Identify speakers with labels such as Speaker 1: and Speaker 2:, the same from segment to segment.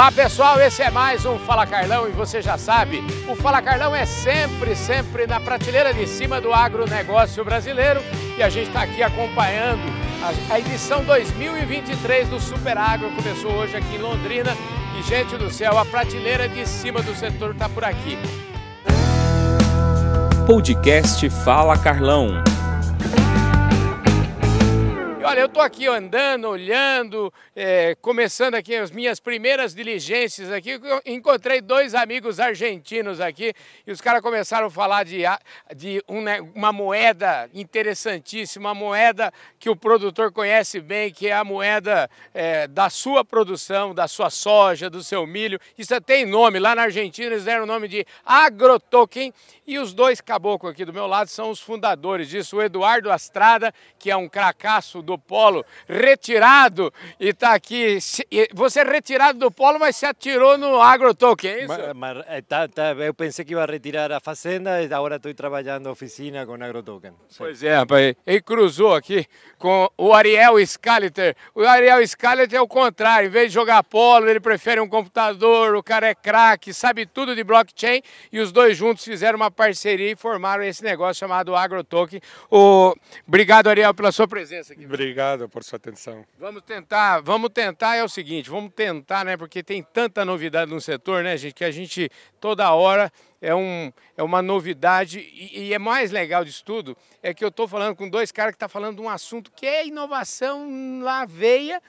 Speaker 1: Olá pessoal, esse é mais um Fala Carlão e você já sabe, o Fala Carlão é sempre, sempre na prateleira de cima do agronegócio brasileiro e a gente está aqui acompanhando a, a edição 2023 do Super Agro, começou hoje aqui em Londrina e gente do céu, a prateleira de cima do setor está por aqui.
Speaker 2: Podcast Fala Carlão.
Speaker 1: Olha, eu estou aqui andando, olhando, é, começando aqui as minhas primeiras diligências aqui. Encontrei dois amigos argentinos aqui e os caras começaram a falar de, de né, uma moeda interessantíssima, uma moeda que o produtor conhece bem, que é a moeda é, da sua produção, da sua soja, do seu milho. Isso tem nome, lá na Argentina eles deram o nome de agrotoken. E os dois caboclos aqui do meu lado são os fundadores disso, o Eduardo Astrada, que é um cracaço do polo, retirado e está aqui. Você é retirado do polo, mas se atirou no agrotoken, é isso?
Speaker 3: Mas, mas, eh, tá, tá, eu pensei que ia retirar a fazenda e agora estou trabalhando oficina com agrotoken.
Speaker 1: Pois é, rapaz. Ele cruzou aqui com o Ariel Scaliter. O Ariel Scaliter é o contrário, em vez de jogar polo, ele prefere um computador, o cara é craque, sabe tudo de blockchain e os dois juntos fizeram uma parceria e formaram esse negócio chamado AgroToken. O... Obrigado, Ariel, pela sua presença aqui.
Speaker 4: Obrigado por sua atenção.
Speaker 1: Vamos tentar, vamos tentar é o seguinte, vamos tentar, né, porque tem tanta novidade no setor, né, gente, que a gente toda hora é, um, é uma novidade e, e é mais legal disso tudo é que eu estou falando com dois caras que estão tá falando de um assunto que é inovação na veia,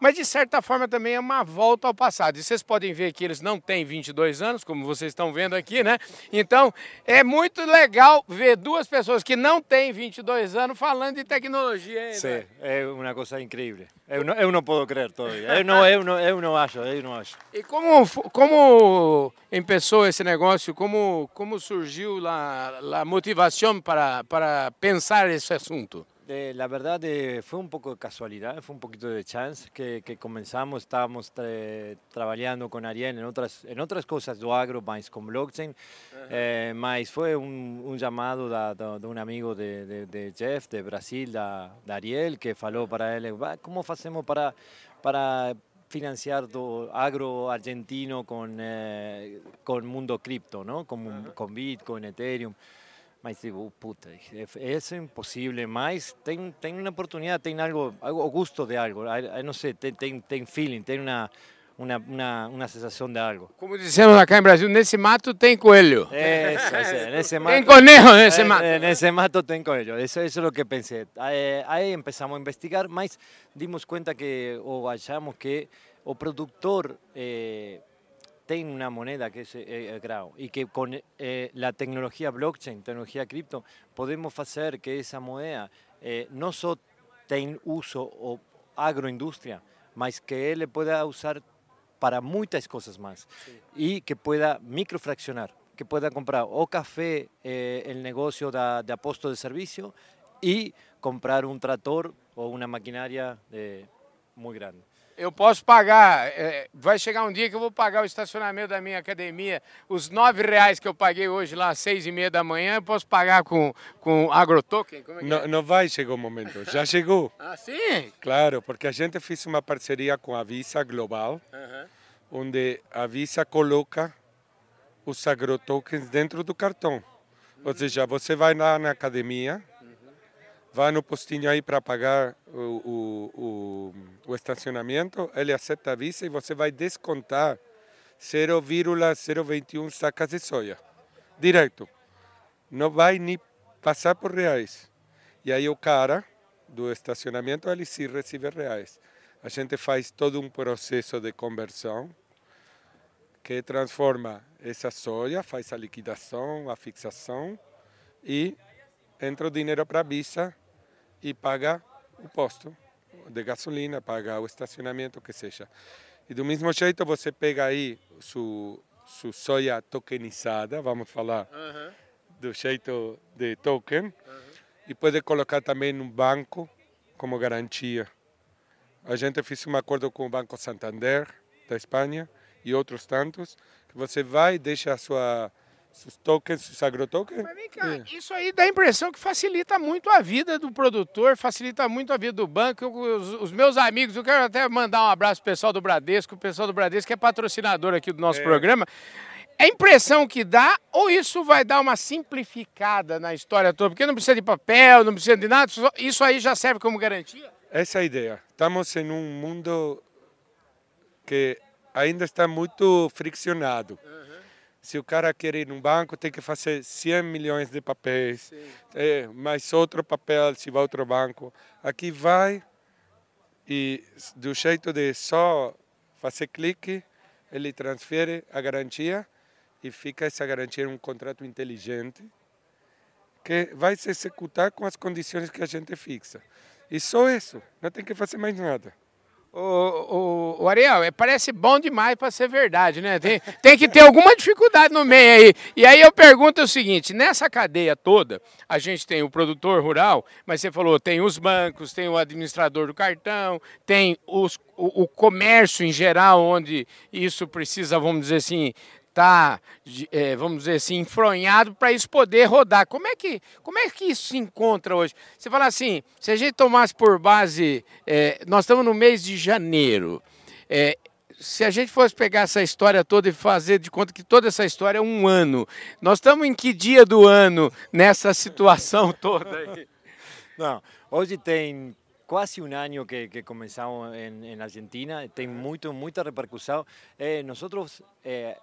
Speaker 1: mas de certa forma também é uma volta ao passado. E vocês podem ver que eles não têm 22 anos, como vocês estão vendo aqui, né? Então é muito legal ver duas pessoas que não têm 22 anos falando de tecnologia.
Speaker 3: Sim, é uma coisa incrível. Eu não, eu não posso crer. Eu não, eu não, eu não acho, eu não acho.
Speaker 1: E como, como começou esse negócio? Como, como surgiu a, a motivação para, para pensar esse assunto?
Speaker 3: Eh, la verdad eh, fue un poco de casualidad, fue un poquito de chance que, que comenzamos, estábamos eh, trabajando con Ariel en otras, en otras cosas do agro, mais con blockchain, eh, mas foi um, um chamado da, da, de um amigo de, de, de, Jeff, de Brasil, da, da Ariel, que falou para ele, como fazemos para, para financiar do agro argentino com, eh, com mundo cripto, ¿no? com, com Bitcoin, Ethereum. Mas digo, puta, é impossível, mas tem, tem uma oportunidade, tem algo, algo gosto de algo, não sei, tem, tem, tem feeling, tem uma, uma, uma, uma sensação de algo.
Speaker 1: Como dizemos acá em Brasil, nesse mato tem coelho.
Speaker 3: Isso, isso, nesse mato.
Speaker 1: Tem conejo nesse mato.
Speaker 3: É, nesse mato tem coelho, isso, isso é o que pensei. Aí, aí começamos a investigar, mas dimos conta que, ou achamos que o produtor eh, tiene una moneda que es eh, eh, grau y que con eh, la tecnología blockchain, tecnología cripto, podemos hacer que esa moneda eh, no solo tenga uso o agroindustria, mas que él pueda usar para muchas cosas más sí. y que pueda microfraccionar, que pueda comprar o café, eh, el negocio de, de aposto de servicio y comprar un trator o una maquinaria muy grande.
Speaker 1: Eu posso pagar, é, vai chegar um dia que eu vou pagar o estacionamento da minha academia, os nove reais que eu paguei hoje lá às seis e meia da manhã, eu posso pagar com, com agrotoken?
Speaker 4: É não, é? não vai chegar o momento, já chegou.
Speaker 1: ah, sim?
Speaker 4: Claro, porque a gente fez uma parceria com a Visa Global, onde a Visa coloca os agrotokens dentro do cartão. Ou seja, você vai lá na academia, vai no postinho aí para pagar o, o, o, o, estacionamento, ele aceita a Visa e você vai descontar 0,021 sacas de soja. Direto. Não vai nem passar por reais. E aí o cara do estacionamento, ele sim recebe reais. A gente faz todo um processo de conversão que transforma essa soja, faz a liquidação, a fixação e entra o dinheiro para a Visa e paga o posto de gasolina, paga o estacionamento, o que seja. E do mesmo jeito você pega aí sua, sua soja tokenizada, vamos falar do jeito de token, e pode colocar também no banco como garantia. A gente fez um acordo com o Banco Santander da Espanha e outros tantos, que você vai e deixa a sua sus tokens, sus agrotokens.
Speaker 1: Mas vem cá, isso aí dá a impressão que facilita muito a vida do produtor, facilita muito a vida do banco. Os, os meus amigos, eu quero até mandar um abraço pro pessoal do Bradesco, o pessoal do Bradesco que é patrocinador aqui do nosso programa. É a impressão que dá, ou isso vai dar uma simplificada na história toda? Porque não precisa de papel, não precisa de nada, isso aí já serve como garantia?
Speaker 4: Essa é a ideia. Estamos em um mundo que ainda está muito friccionado. Se o cara quer ir num banco, tem que fazer 100 milhões de papéis, é, mais outro papel se vai outro banco. Aqui vai e do jeito de só fazer clique, ele transfere a garantia e fica essa garantia em um contrato inteligente que vai se executar com as condições que a gente fixa. E só isso, não tem que fazer mais nada.
Speaker 1: O, o, o Ariel, é, parece bom demais para ser verdade, né? Tem, tem que ter alguma dificuldade no meio aí. E aí eu pergunto o seguinte: nessa cadeia toda, a gente tem o produtor rural, mas você falou, tem os bancos, tem o administrador do cartão, tem os, o, o comércio em geral, onde isso precisa, vamos dizer assim, tá, de- é, vamos dizer assim, enfronhado para isso poder rodar. Como é que como é que isso se encontra hoje? Você fala assim, se a gente tomasse por base, é, nós estamos no mês de janeiro. é, se a gente fosse pegar essa história toda e fazer de conta que toda essa história é um ano, nós estamos em que dia do ano nessa situação toda aí?
Speaker 3: Não, hoje tem quase um ano que, que começamos em, em Argentina, tem muito, muita repercussão. Eh, nosotros eh,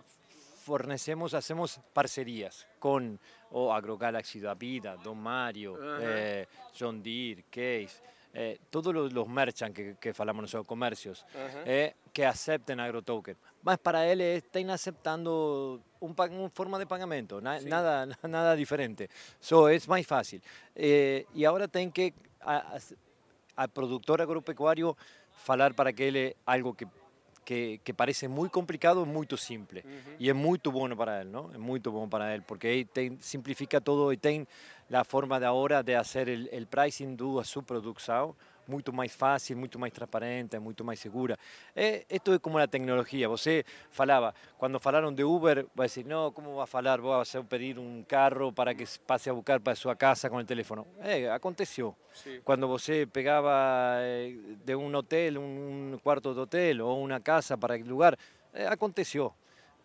Speaker 3: fornecemos, hacemos parcerias con o AgroGalaxy da Vida, Don Mario, eh, John Deere, Case, eh, todos los, los merchants que, que falamos nosotros, comercios, eh, que acepten agrotoken. Mas para él están aceptando un, una forma de pagamento, na- nada, nada diferente. So, es más fácil. Y ahora tienen que al productor agropecuario falar para que ele algo que, que, que parece muy complicado es muy simple. Y es muy bueno para él, ¿no? Es muy bueno para él, porque ahí ten- simplifica todo y tiene la forma de ahora de hacer el, el pricing a su producción muito mais fácil, muito mais transparente, muito mais segura. É, esto é como a tecnologia. Você falava, quando falaram de Uber, vai dizer, não, como vai falar, vou fazer pedir um carro para que passe a buscar para sua casa com o telefone. É, aconteceu. Quando você pegava eh, de um hotel, um quarto de hotel ou uma casa para aquele lugar, eh, aconteceu.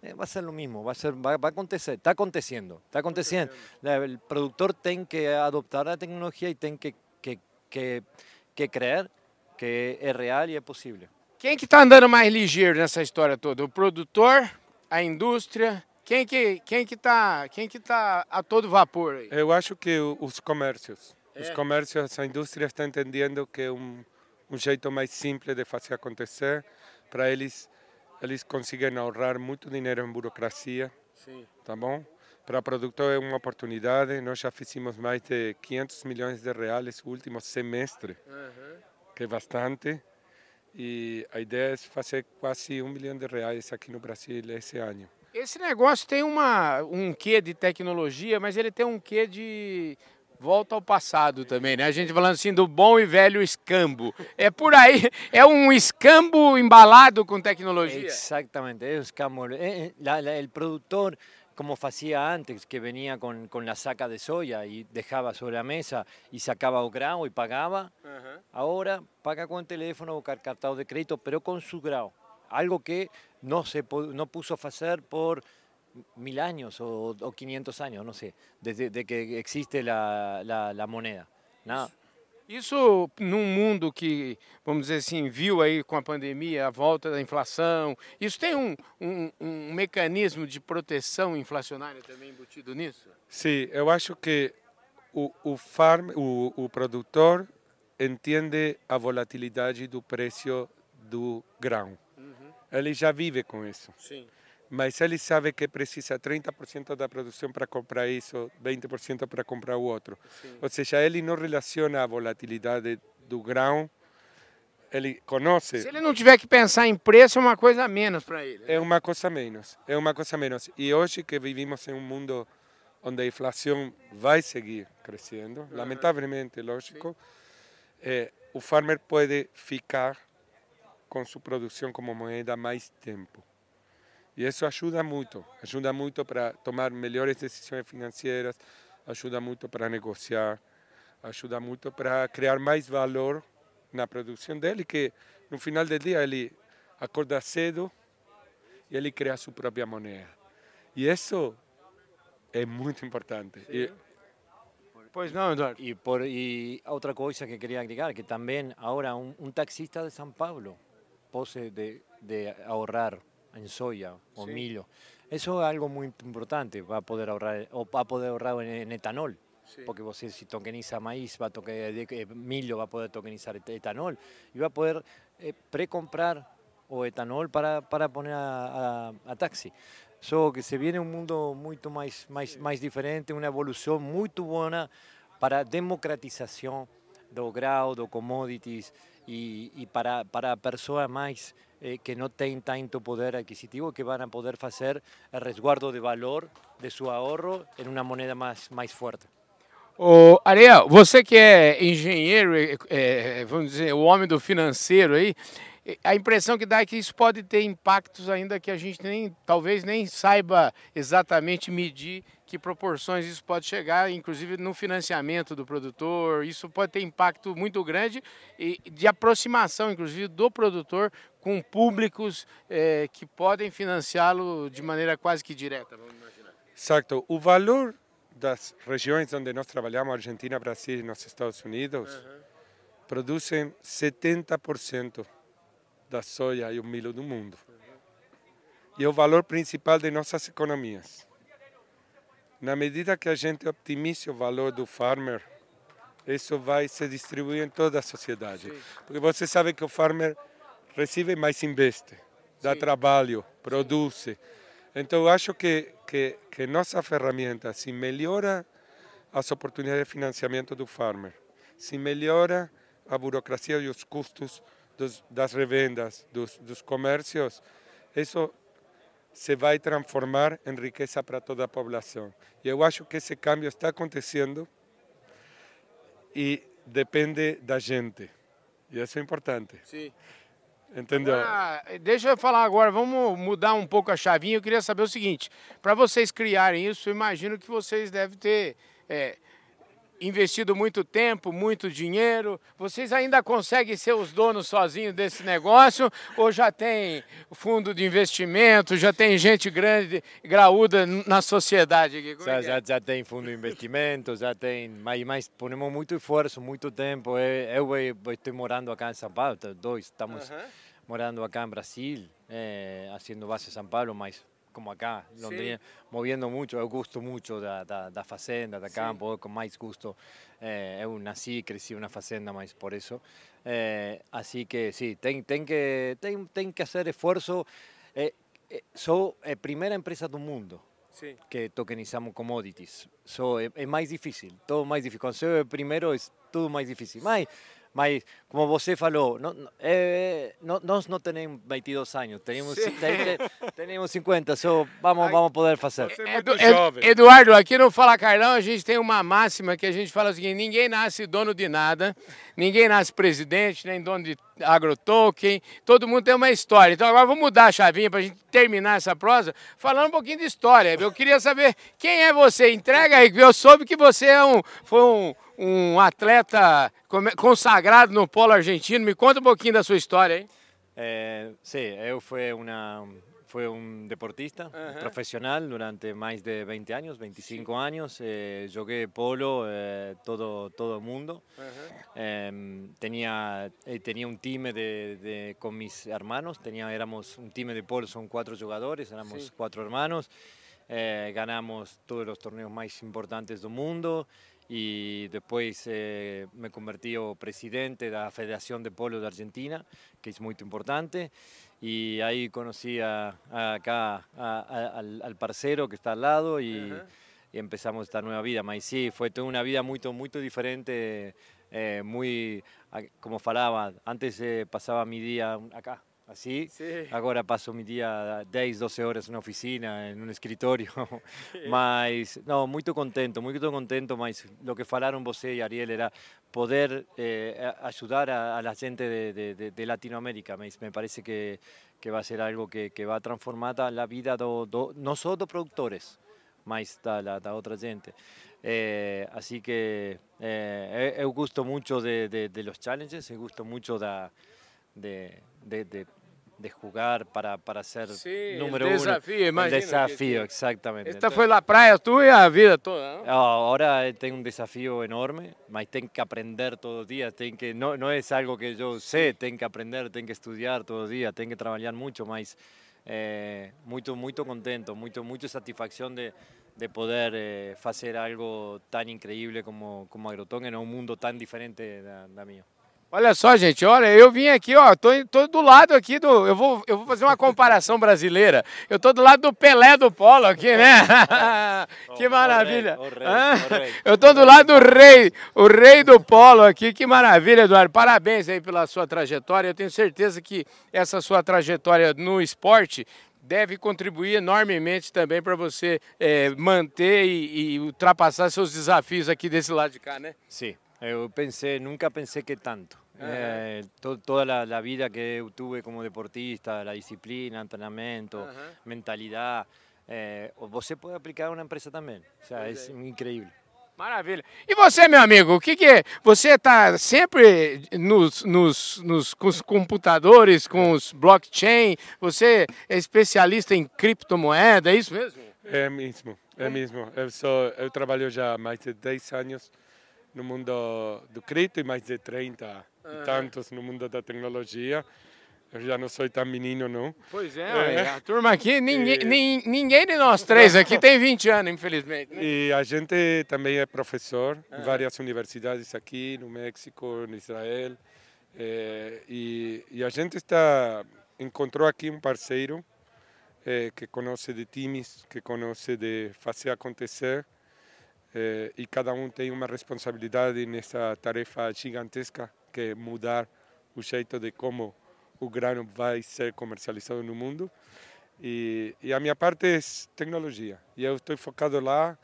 Speaker 3: Eh, va a ser lo mismo, va a, ser, va, va a acontecer, está aconteciendo, está aconteciendo. La- El productor tiene que adoptar la tecnología y tiene que, que, que, que creer que es real y es posible.
Speaker 1: Quem que está andando mais ligeiro nessa história toda? O produtor, a indústria? Quem que quem que tá quem que tá a todo vapor aí?
Speaker 4: Eu acho que o- os comércios, os comércios, a indústria está entendendo que é um, um jeito mais simples de fazer acontecer. Para eles, eles conseguem ahorrar muito dinheiro em burocracia, tá bom? Para o produtor é uma oportunidade. Nós já fizemos mais de 500 milhões de reais no último semestre, que é bastante. E a ideia é fazer quase um milhão de reais aqui no Brasil esse ano.
Speaker 1: Esse negócio tem uma um quê de tecnologia, mas ele tem um quê de volta ao passado também, né? A gente falando assim do bom e velho escambo. É por aí, é um escambo embalado com tecnologia.
Speaker 3: Exactamente, es como eh, eh, la- la- el productor, como hacía antes, que venía con, con la saca de soya y dejaba sobre la mesa y sacaba el grano y pagaba, ahora paga con teléfono o car- cartado de crédito, pero con su grado. Algo que no se no puso a hacer por mil años o, o 500 años, no sé, desde de que existe la, la- la moneda. Nada.
Speaker 1: Isso num mundo que, vamos dizer assim, viu aí com a pandemia a volta da inflação, isso tem um, um, um mecanismo de proteção inflacionária também embutido nisso?
Speaker 4: Sim, eu acho que o, o farm, o, o produtor entende a volatilidade do preço do grão. Ele já vive com isso.
Speaker 1: Sim.
Speaker 4: Mas ele sabe que precisa 30% da produção para comprar isso, 20% para comprar o outro. Ou seja, ele não relaciona a volatilidade do grão, ele conhece.
Speaker 1: Se ele não tiver que pensar em preço, é uma coisa a menos para ele.
Speaker 4: É uma coisa menos, é uma coisa menos. E hoje que vivimos em um mundo onde a inflação vai seguir crescendo, lamentavelmente, lógico, eh, o farmer pode ficar com sua produção como moeda mais tempo. E isso ajuda muito, ajuda muito para tomar melhores decisões financeiras, ajuda muito para negociar, ajuda muito para criar mais valor na produção dele, que no final do dia ele acorda cedo e ele cria sua própria moneda. E isso é muito importante. E,
Speaker 1: Pois não, Eduardo?
Speaker 3: Y, por, y otra cosa que quería agregar, que también ahora un, un taxista de San Pablo pose de, de ahorrar en soya o
Speaker 1: Sí.
Speaker 3: milho. Eso es algo muy importante, va a poder ahorrar, o va a poder ahorrar en, en etanol. Porque vos si tokeniza maíz, va a toque, eh, milho va a poder tokenizar et- etanol y va a poder eh, precomprar o etanol para, para poner a, a, a taxi. So que se viene un mundo mucho más, más, más diferente, una evolución muy buena para a democratização do grau, do commodities e, para, para pessoas mais eh, que não têm tanto poder adquisitivo que vão poder fazer resguardo de valor de seu ahorro em uma moeda mais, mais forte.
Speaker 1: Ô, Ariel, você que é engenheiro, é, vamos dizer, o homem do financeiro aí, é, a impressão que dá é que isso pode ter impactos ainda que a gente nem, talvez nem saiba exatamente medir que proporções isso pode chegar, inclusive no financiamento do produtor. Isso pode ter impacto muito grande e de aproximação, inclusive, do produtor com públicos é, que podem financiá-lo de maneira quase que direta. Vamos imaginar.
Speaker 4: Exacto. O valor das regiões onde nós trabalhamos, Argentina, Brasil e nos Estados Unidos, produzem 70% da soja e o milho do mundo. E é o valor principal de nossas economias. Na medida que a gente optimize o valor do farmer, isso vai se distribuir em toda a sociedade. Porque você sabe que o farmer recebe mais investe, dá
Speaker 1: Sim.
Speaker 4: trabalho, produz. Então, eu acho que, que, que nossa ferramenta, se melhora as oportunidades de financiamento do farmer, se melhora a burocracia e os custos dos, das revendas, dos, dos comércios, isso se vai transformar em riqueza para toda a população. E eu acho que esse câmbio está acontecendo e depende da gente. E isso é importante.
Speaker 1: Sim.
Speaker 4: Entendeu?
Speaker 1: Agora, deixa eu falar agora, vamos mudar um pouco a chavinha. Eu queria saber o seguinte: para vocês criarem isso, eu imagino que vocês devem ter é, investido muito tempo, muito dinheiro. Vocês ainda conseguem ser os donos sozinhos desse negócio? Ou já tem fundo de investimento, já tem gente grande, graúda na sociedade aqui? Como é
Speaker 3: Já,
Speaker 1: é?
Speaker 3: já, já tem fundo de investimento, já tem, mas, mas ponemos muito esforço, muito tempo. Eu, eu, eu estou morando acá em São Paulo, tá, dois, estamos morando acá en Brasil, eh, haciendo base en San Pablo, mas como acá, Londrina, moviendo mucho, eu gosto mucho da, da, da fazenda, da campo, eu com mais gosto, eh, eu nasci, cresci na fazenda, mas por isso, eh, assim que sim, tem, tem que tem, tem que fazer esforço, eh, eh, sou a primeira empresa do mundo
Speaker 1: Sim.
Speaker 3: que tokenizamos commodities. So, é, é mais difícil, todo mais difícil. Quando você é o primeiro, é tudo mais difícil. Mas, mas como você falou, não, não- é, não- nós não temos 22 anos, temos, temos 50, so, vamos, vamos poder fazer.
Speaker 4: Você é
Speaker 1: Edu-
Speaker 4: muito
Speaker 1: Ed-
Speaker 4: jovem.
Speaker 1: Eduardo, aqui no Fala Carlão a gente tem uma máxima que a gente fala o seguinte: ninguém nasce dono de nada, ninguém nasce presidente, nem dono de agrotoken, todo mundo tem uma história. Então agora vamos mudar a chavinha para a gente terminar essa prosa falando um pouquinho de história. Eu queria saber quem é você. Entrega aí, eu soube que você é um, foi um, um atleta consagrado no polo argentino. Me conta um pouquinho da sua história aí.
Speaker 3: Eh, sí, eu fui, una, fui un deportista profesional durante más de 20 años, 25 años. Eh, jugué polo eh, todo, todo mundo. Em, tenía, eh, tenía un time de, de- con mis hermanos, tenía, éramos un time de polo, son cuatro jugadores, éramos
Speaker 1: Sí.
Speaker 3: cuatro hermanos. Eh, ganamos todos los torneos más importantes del mundo y después eh, me convertí en presidente de la Federación de Polo de Argentina, que es muy importante. Y ahí conocí a, a acá a- a- al, al parcero que está al lado y, y empezamos esta nueva vida. Mas sí, fue toda una vida muy, muy diferente, eh, muy, a- como falaba, antes eh, pasaba mi día acá, así. Agora passo mi dia 10, 12 horas na oficina, em um escritório. mas, não, muito contento, muito contento, mas o que falaram você e Ariel era poder eh, a- ajudar a, gente de, de- de- Latinoamérica. Mas me parece que, que va a ser algo que, que va a transformar a la vida do, do, no só dos produtores, mas da, da, da outra gente. Eh, así que eh, eu gosto muito de, de, de, los challenges, eu gosto muito da, de, de, de de jugar para, para ser
Speaker 1: Sí,
Speaker 3: número
Speaker 1: el
Speaker 3: uno.
Speaker 1: desafío,
Speaker 3: El
Speaker 1: imagino que-
Speaker 3: desafío,
Speaker 1: que-
Speaker 3: exactamente.
Speaker 1: Esta
Speaker 3: Entonces,
Speaker 1: foi a praia tua e a vida toda, não?
Speaker 3: Ahora eh, tengo un desafío enorme, mas tengo que aprender todos los días, tengo que, no, no es algo que yo sé, tengo que aprender, tengo que estudiar todos los días, tengo que trabajar mucho, mas eh, muito, muito contento, muito, mucha satisfacción de, de poder eh, hacer algo tan increíble como, como Agroton en un mundo tan diferente da, da mío.
Speaker 1: Olha só, gente, olha, eu vim aqui, ó, tô, tô do lado aqui do, eu vou, eu vou fazer uma comparação brasileira. Eu tô do lado do Pelé do polo aqui, né? que maravilha.
Speaker 3: rei, o rei,
Speaker 1: Hã?
Speaker 3: o rei.
Speaker 1: Eu tô do lado do rei, o rei do polo aqui. Que maravilha, Eduardo. Parabéns aí pela sua trajetória. Eu tenho certeza que essa sua trajetória no esporte deve contribuir enormemente também para você eh, manter e, e ultrapassar seus desafios aqui desse lado de cá, né?
Speaker 3: Sí, eu pensé, nunca pensé que tanto. Eh, to- toda la, la vida que eu tuve como deportista, la disciplina, entrenamiento,
Speaker 1: Ajá.
Speaker 3: mentalidad, eh, o- você pode aplicar a uma empresa também. O sea, es increíble.
Speaker 1: Maravilha. E você, meu amigo, o que, que é? Você está sempre nos, nos, nos, com os computadores, com os blockchain? Você é especialista em criptomoeda, é isso mesmo?
Speaker 4: É mesmo, é mesmo. Eu, sou, eu trabalho já há mais de 10 anos no mundo do cripto e mais de 30 e tantos no mundo da tecnologia. Eu já não sou tão menino, não.
Speaker 1: Pois é,
Speaker 4: É.
Speaker 1: a turma aqui, ninguém,
Speaker 4: E-
Speaker 1: nin- ninguém de nós três aqui tem 20 anos, infelizmente. né?
Speaker 4: E a gente também é professor em várias universidades aqui no México, no Israel. Eh, e, e a gente está encontrou aqui um parceiro eh, que conhece de times, que conhece de fazer acontecer. eh, e cada um tem uma responsabilidade nessa tarefa gigantesca que mudar o jeito de como o grano vai ser comercializado no mundo. E, e a minha parte é tecnologia. E eu estou focado lá.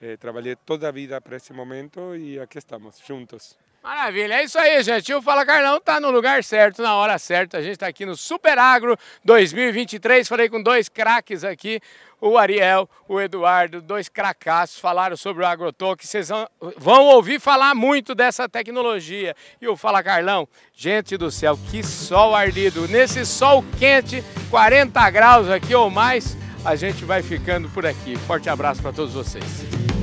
Speaker 4: eh, trabalhei toda a vida para esse momento e aqui estamos, juntos.
Speaker 1: Maravilha, é isso aí, gente. O Fala Carlão tá no lugar certo, na hora certa. A gente tá aqui no Super Agro 2023. Falei com dois craques aqui, o Ariel, o Eduardo, dois cracaços, falaram sobre o Agrotoque. Vocês vão ouvir falar muito dessa tecnologia. E o Fala Carlão, gente do céu, que sol ardido. Nesse sol quente, 40 graus aqui ou mais, a gente vai ficando por aqui. Forte abraço para todos vocês.